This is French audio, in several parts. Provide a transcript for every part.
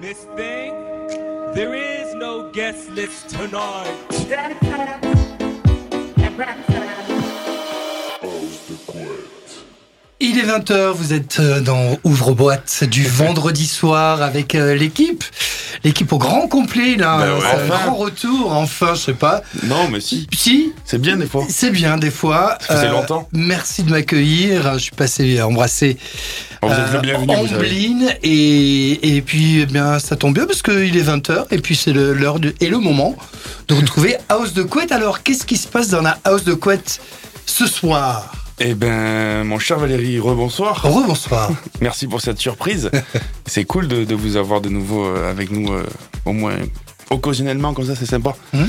Miss Thing, there is no guest list tonight. Il est 20h, vous êtes euh, dans Ouvre-boîte du vendredi soir avec euh, l'équipe. L'équipe au grand complet, là. Ouais, C'est un enfin. grand retour, enfin, je sais pas. Non, mais si. Si, C'est bien des fois. c'est bien des fois. Euh, Ça fait longtemps. Merci de m'accueillir. Je suis passé embrasser Bon, vous êtes euh, le bienvenu, vous savez. Amblin et, et puis eh bien ça tombe bien parce qu'il est 20h et puis c'est l'heure et le moment de retrouver House de Couette. Alors qu'est-ce qui se passe dans la House de Couette ce soir? Eh ben, mon cher Valérie, rebonsoir. Rebonsoir. Merci pour cette surprise. C'est cool de, de vous avoir de nouveau euh, avec nous, euh, au moins occasionnellement, comme ça, c'est sympa. Mhm.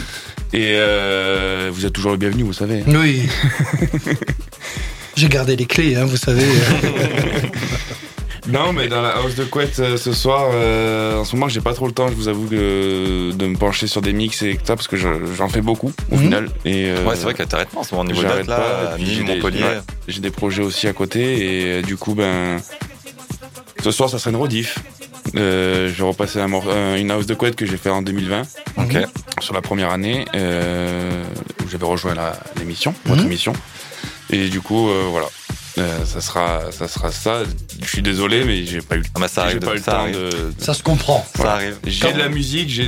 Et euh, vous êtes toujours le bienvenu, vous savez. Oui. J'ai gardé les clés, hein, vous savez. Non, mais dans la house de couette euh, ce soir, euh, en ce moment, j'ai pas trop le temps, je vous avoue, que- de me pencher sur des mix et tout ça, parce que je- j'en fais beaucoup, au Mhm. final. Et, euh, Ouais, c'est vrai qu'elle t'arrête pas en ce moment au niveau date pas, là, Nîmes, des- Montpellier. ouais. J'ai des projets aussi à côté, et euh, du coup, ben, ce soir, ça sera une rediff. Euh, je vais repasser un euh, une house de couette que j'ai fait en 2020, Ok. sur la première année, euh, où j'avais rejoint la- l'émission, votre Mhm. émission. Et du coup, euh, voilà. Euh, ça sera ça sera ça je suis désolé mais j'ai pas eu Ah bah ça j'ai arrive, pas eu le ça temps arrive. de, Ça se comprend. Ça Voilà. arrive. j'ai de la musique, j'ai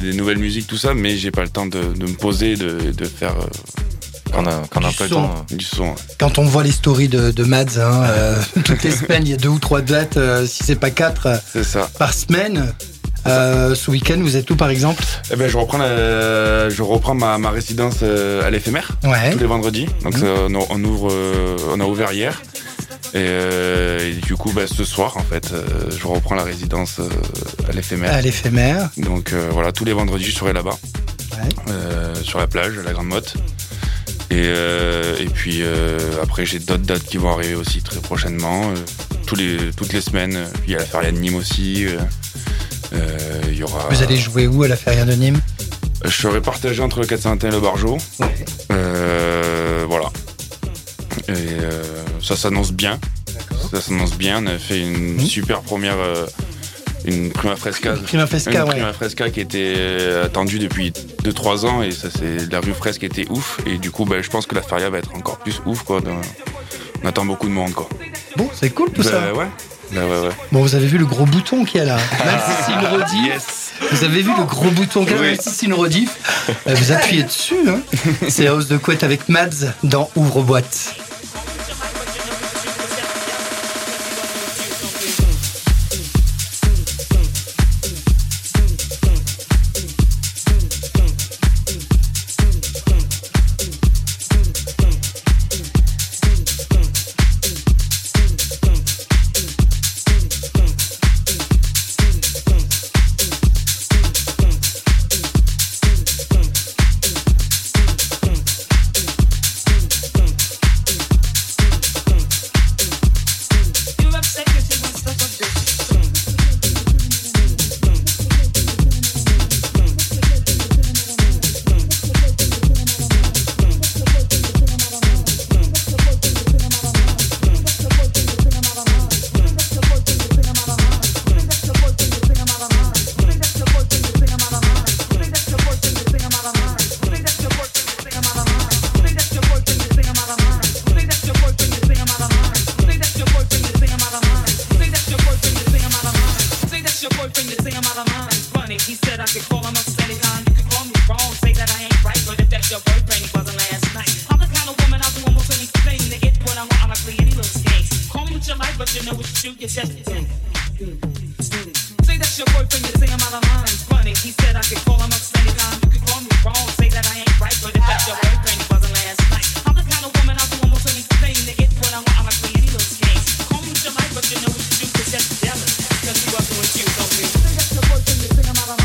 des, nouvelles musiques, tout ça, mais j'ai pas le temps de, de me poser, de, de faire euh, Quand on a, quand on a Du pas le son. temps. euh. du son. Quand on voit les stories de, de Mads, hein, euh, toutes les semaines, il y a deux ou trois dates, euh, si c'est pas quatre, euh, C'est ça. par semaine. Euh, ce week-end, vous êtes où par exemple? Eh ben, je reprends, la- je reprends ma, ma résidence euh, à l'éphémère Ouais. tous les vendredis. Donc, ça, on, on ouvre, euh, on a ouvert hier. Et, euh, et du coup, bah, ce soir, en fait, euh, je reprends la résidence euh, à l'éphémère. À l'éphémère. Donc voilà, tous les vendredis, je serai là-bas, Ouais. sur la plage, à la Grande Motte. Et, et puis après, j'ai d'autres dates qui vont arriver aussi très prochainement, tous les, toutes les semaines. Il y a la Feria de Nîmes aussi. il y aura. Vous allez jouer où à la Feria de Nîmes? Je serai partagé entre le 401 et le Barjo. Voilà. Et ça s'annonce bien. Ça s'annonce bien. On a fait une Mhm. super première. euh, une prima fresca. Prima Fesca, Une ouais. prima fresca qui était euh, attendue depuis 2-3 ans et ça c'est la rue fresque était ouf et du coup bah, je pense que la feria va être encore plus ouf quoi. dans- On attend beaucoup de monde quoi. Bon, c'est cool tout Bah, ça. ouais. Bah ouais ouais. Bon, vous avez vu le gros bouton qu'il y a là Même si c'est une rediff, Yes. vous avez vu le gros bouton qu'il y a, même si c'est une rediff, euh, vous appuyez dessus. Hein. C'est House de Couette avec Mads dans Ouvre-boîte. He said I could call him up anytime. You could call me wrong, say that I ain't right, but if that's your wasn't last night. I'm the kind of woman I'll do almost anything to get what I want. Honestly, any little games. Call me what you but you know it's true. You just say that's your boyfriend. You say I'm out of line. He said I could call him up anytime. You could call me wrong, say that I ain't right, but if that's your wasn't last night. I'm the kind of woman I'll do almost anything to get what I want. Honestly, any little games. Call me what you but you know it's true. You just jealous, Cause you are so with on me. Sing up your voice and you sing out of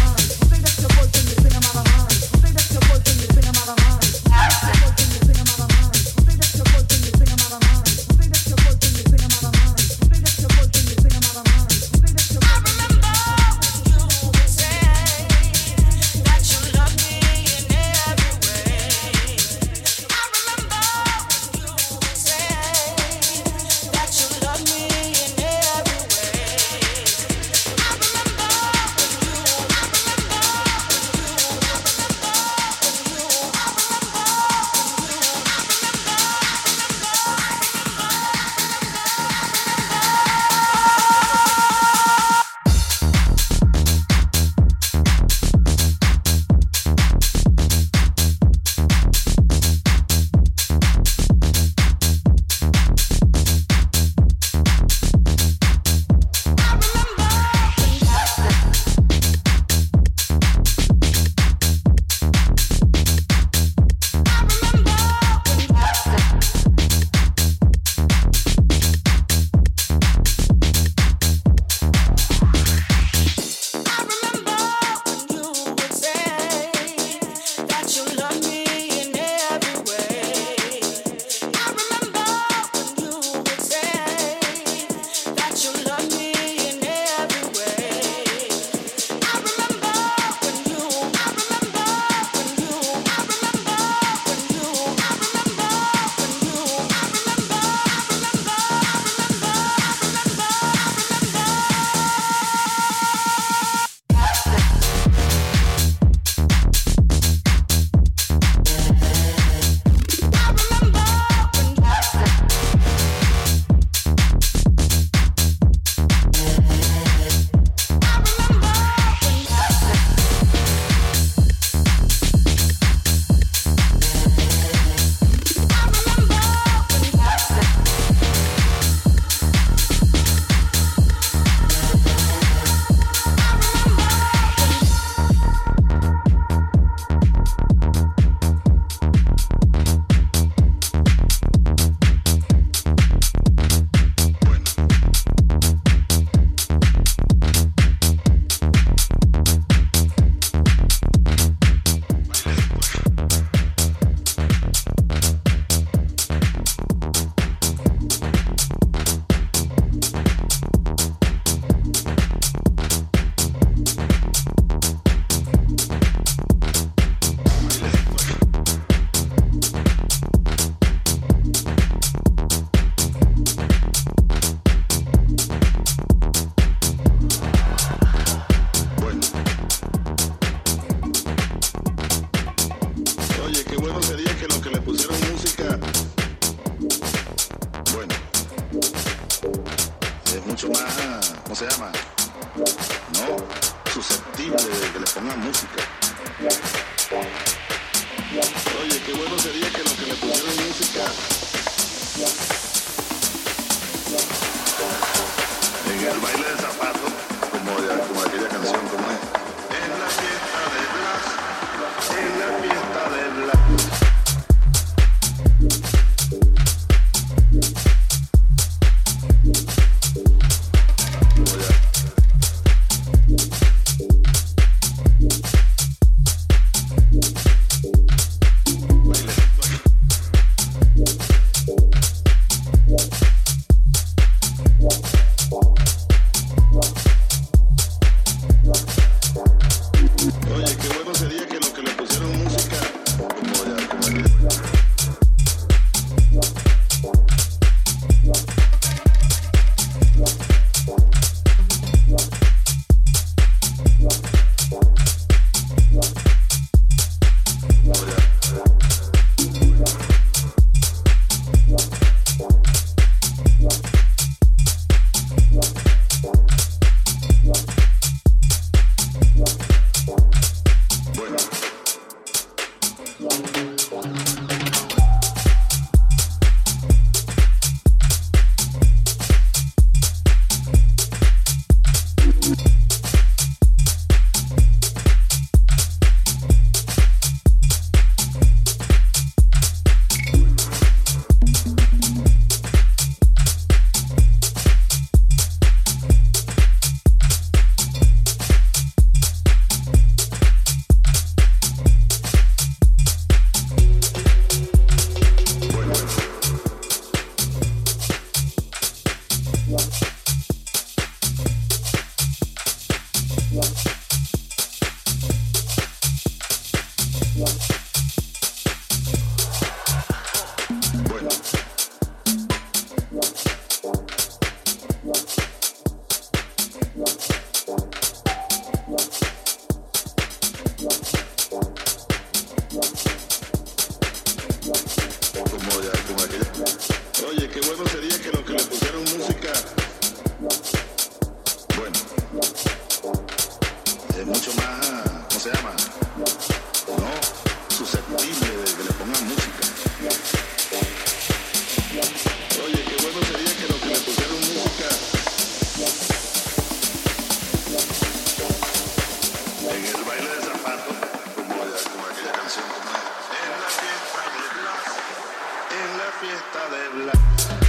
fiesta de Blas.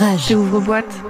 rage. J'ouvre boîte.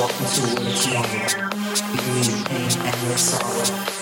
walk into what is wanted, being in pain and your sorrow.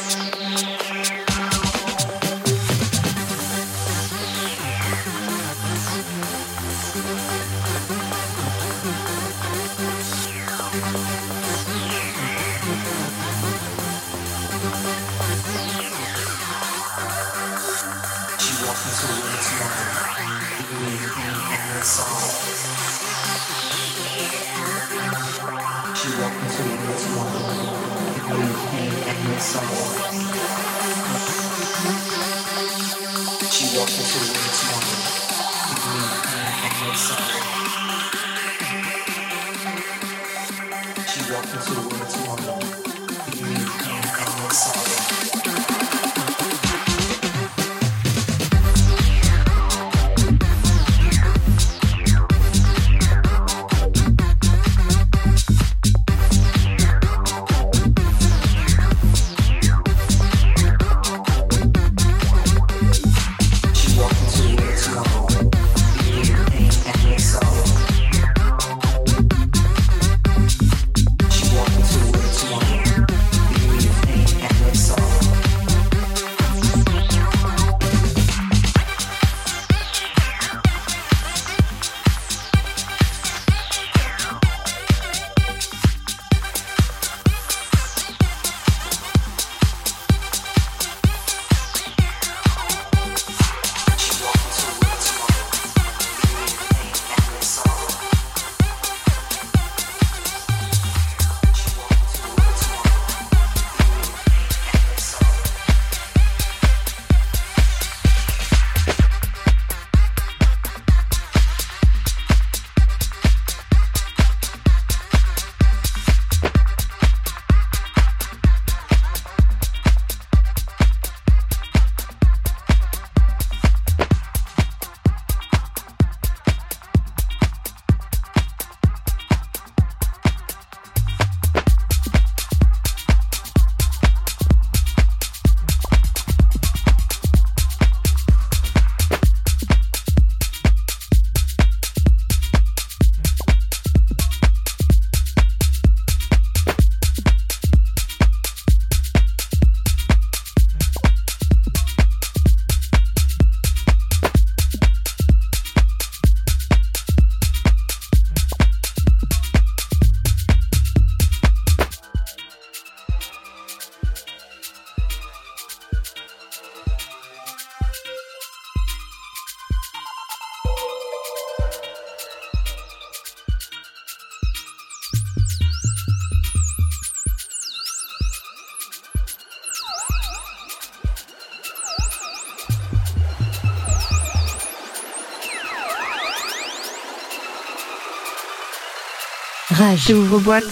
Rage. J'ouvre-boîte.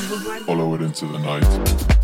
Follow it into the night.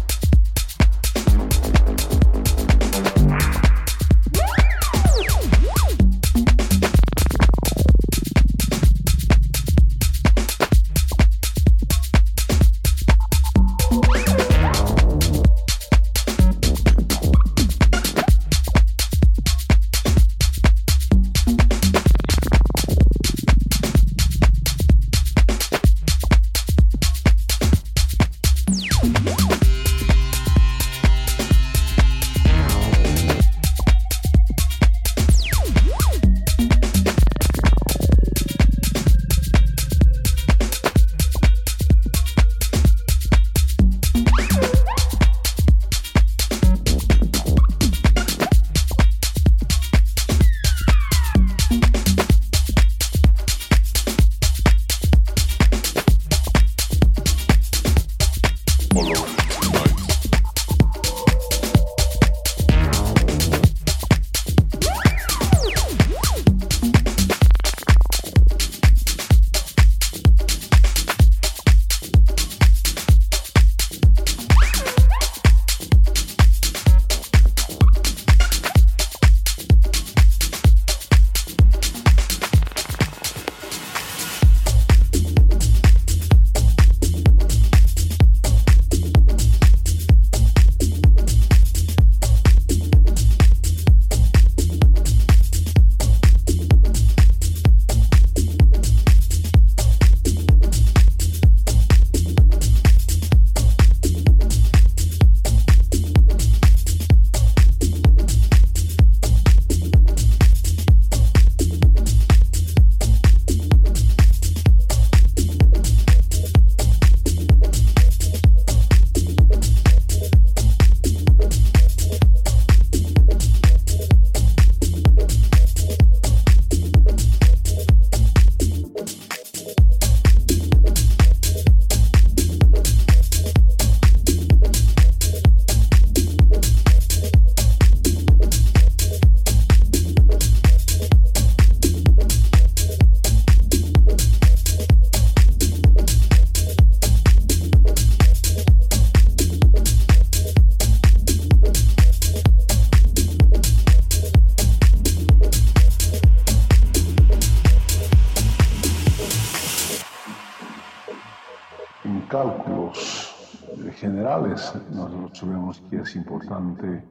Que es importante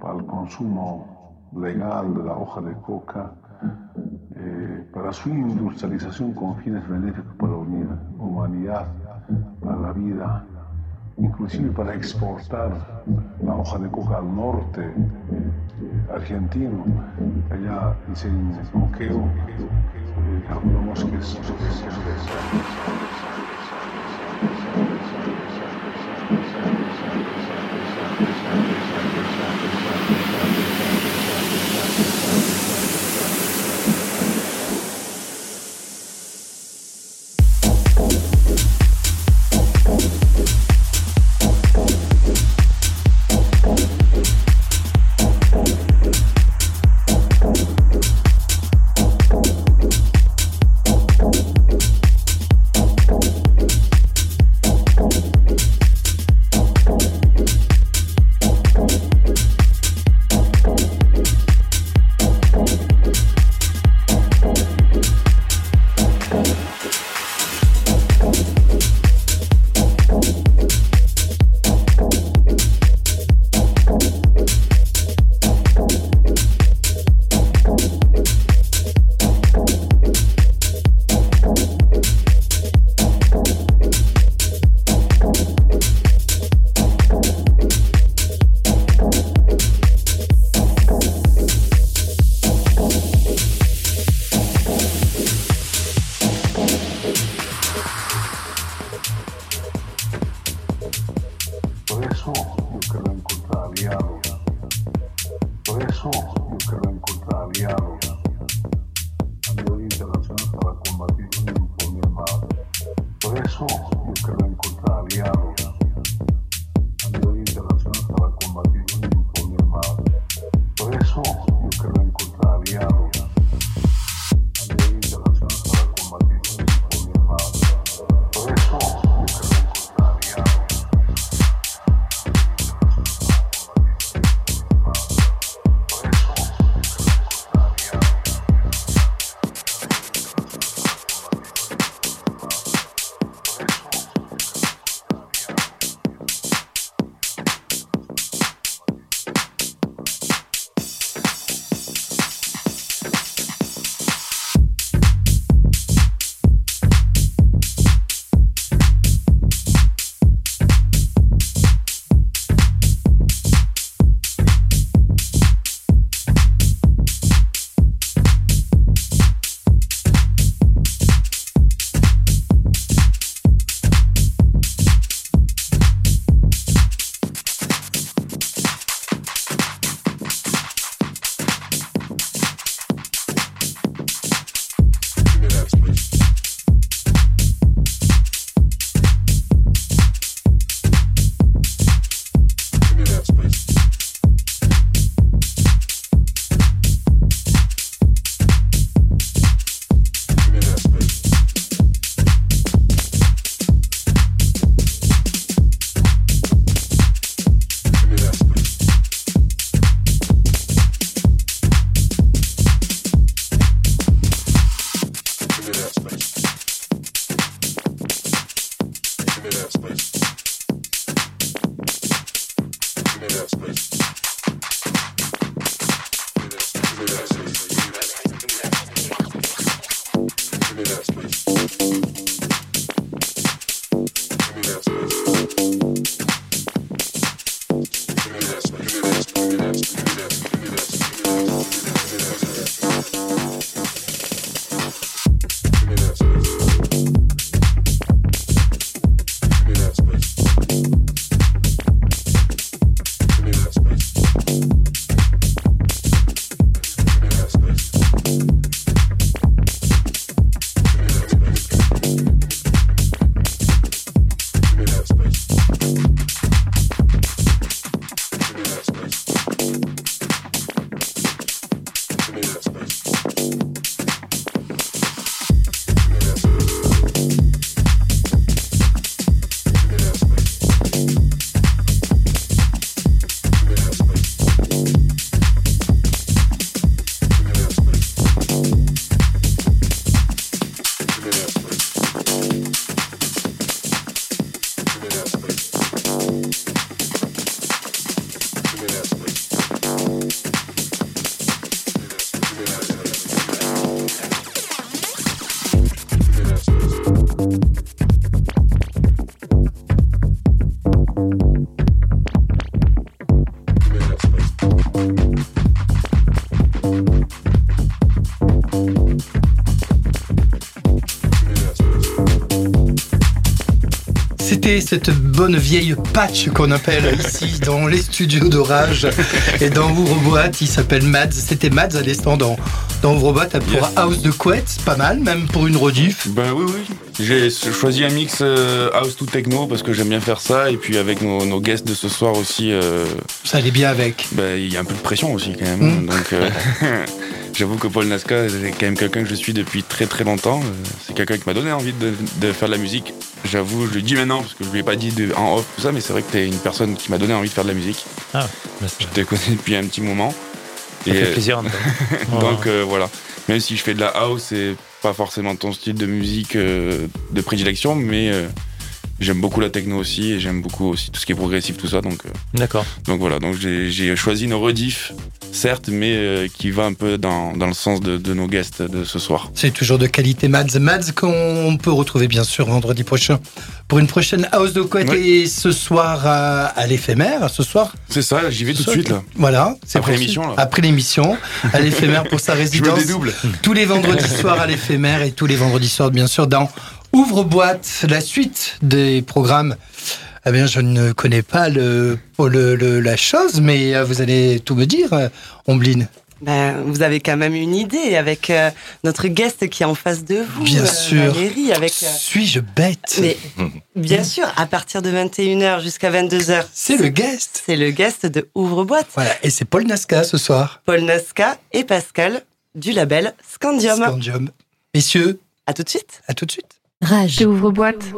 para el consumo legal de la hoja de coca, eh, para su industrialización con fines benéficos para la humanidad, para la vida, inclusive para exportar la hoja de coca al norte eh, argentino, allá dicen coqueo, eh, calculamos que es cette bonne vieille patch qu'on appelle ici dans les studios d'Orage et dans Ouvre-Boîte. Il s'appelle Mads. C'était Mads à l'instant dans, dans pour Yes. House de Couette. Pas mal, même pour une rediff. Ben oui, oui. J'ai choisi un mix euh, house to techno parce que j'aime bien faire ça. Et puis avec nos, nos guests de ce soir aussi, euh, Ça allait bien avec. ben, il y a un peu de pression aussi quand même. Mm. Donc euh, j'avoue que Paul Nasca, c'est quand même quelqu'un que je suis depuis très très longtemps. C'est quelqu'un qui m'a donné envie de, de faire de la musique. J'avoue, je le dis maintenant parce que je lui ai pas dit de- en off tout ça, mais c'est vrai que t'es une personne qui m'a donné envie de faire de la musique. Ah, bah, Je te connais depuis un petit moment. ça fait euh, plaisir. donc euh, voilà. Même si je fais de la house, c'est pas forcément ton style de musique euh, de prédilection, mais euh, j'aime beaucoup la techno aussi et j'aime beaucoup aussi tout ce qui est progressif, tout ça. Donc, euh, D'accord. donc voilà. Donc j'ai choisi une rediff, certes, mais euh, qui va un peu dans, dans le sens de, de nos guests de ce soir. C'est toujours de qualité Mads. Mads qu'on peut retrouver bien sûr vendredi prochain pour une prochaine House de Couette Ouais. et ce soir à, à l'éphémère. Ce soir, C'est ça, j'y vais tout de suite là. voilà. c'est Après l'émission. Après l'émission, à l'éphémère pour sa Je me résidence. tous les vendredis soirs à l'éphémère et tous les vendredis soirs, bien sûr, dans Ouvre-boîte, la suite des programmes. Eh bien, je ne connais pas le, le- le- la chose, mais euh, vous allez tout me dire, euh, Ombline. Ben, vous avez quand même une idée avec euh, notre guest qui est en face de vous. Bien euh, sûr. Valérie, avec. euh, Suis-je bête? Mais bien sûr, à partir de 21h jusqu'à 22h. C'est le guest. C'est le guest de Ouvre-boîte, Voilà, et c'est Paul Nasca ce soir. Paul Nasca et Pascal du label Scandium. Scandium. Messieurs, À tout de suite. à tout de suite. Rage. Ouvre boîte.